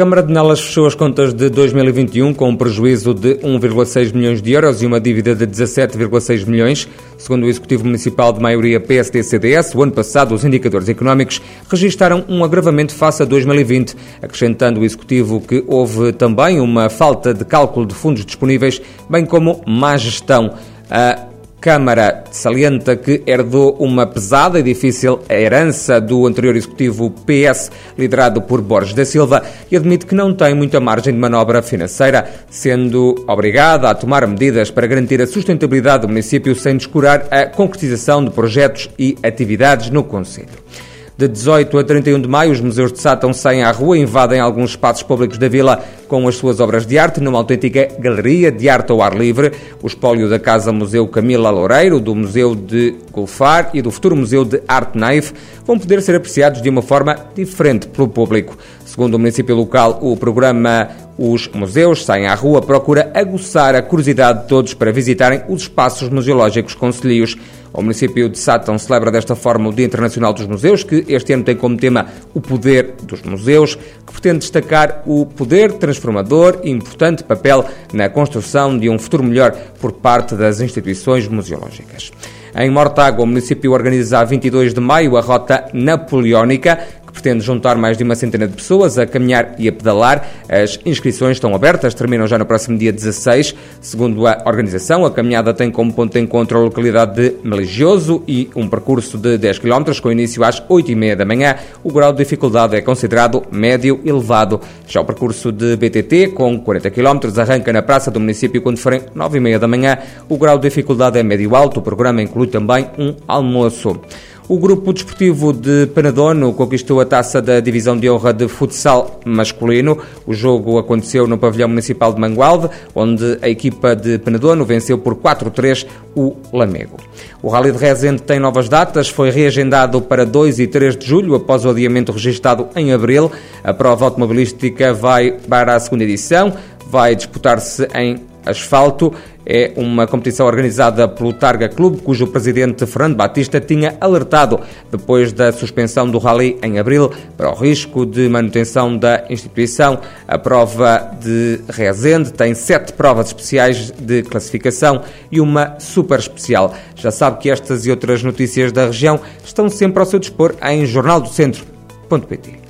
Câmara de Nelas fechou as contas de 2021 com um prejuízo de 1,6 milhões de euros e uma dívida de 17,6 milhões. Segundo o Executivo Municipal de maioria PSD-CDS, o ano passado os indicadores económicos registaram um agravamento face a 2020, acrescentando o Executivo que houve também uma falta de cálculo de fundos disponíveis, bem como má gestão. A Câmara salienta que herdou uma pesada e difícil herança do anterior executivo PS, liderado por Borges da Silva, e admite que não tem muita margem de manobra financeira, sendo obrigada a tomar medidas para garantir a sustentabilidade do município sem descurar a concretização de projetos e atividades no Conselho. De 18 a 31 de maio, os museus de Sátão saem à rua e invadem alguns espaços públicos da vila com as suas obras de arte numa autêntica galeria de arte ao ar livre. O espólio da Casa Museu Camila Loureiro, do Museu de Golfar e do futuro Museu de Arte Naif vão poder ser apreciados de uma forma diferente pelo público. Segundo o município local, o programa Os Museus Saem à Rua procura aguçar a curiosidade de todos para visitarem os espaços museológicos concelhios. O município de Sátão celebra desta forma o Dia Internacional dos Museus, que este ano tem como tema o poder dos museus, que pretende destacar o poder transformador e importante papel na construção de um futuro melhor por parte das instituições museológicas. Em Mortágua, o município organiza a 22 de maio a Rota Napoleónica, pretende juntar mais de uma centena de pessoas a caminhar e a pedalar. As inscrições estão abertas, terminam já no próximo dia 16. Segundo a organização, a caminhada tem como ponto de encontro a localidade de Meligioso e um percurso de 10 km com início às 8h30 da manhã. O grau de dificuldade é considerado médio elevado. Já o percurso de BTT, com 40 km, arranca na praça do município quando forem 9h30 da manhã. O grau de dificuldade é médio alto. O programa inclui também um almoço. O grupo desportivo de Penadono conquistou a taça da divisão de honra de futsal masculino. O jogo aconteceu no pavilhão municipal de Mangualde, onde a equipa de Penadono venceu por 4-3 o Lamego. O Rally de Rezende tem novas datas, foi reagendado para 2 e 3 de julho, após o adiamento registado em abril. A prova automobilística vai para a segunda edição, vai disputar-se em asfalto é uma competição organizada pelo Targa Clube, cujo presidente Fernando Batista tinha alertado depois da suspensão do rally em abril para o risco de manutenção da instituição. A prova de Rezende tem sete provas especiais de classificação e uma super especial. Já sabe que estas e outras notícias da região estão sempre ao seu dispor em jornaldocentro.pt.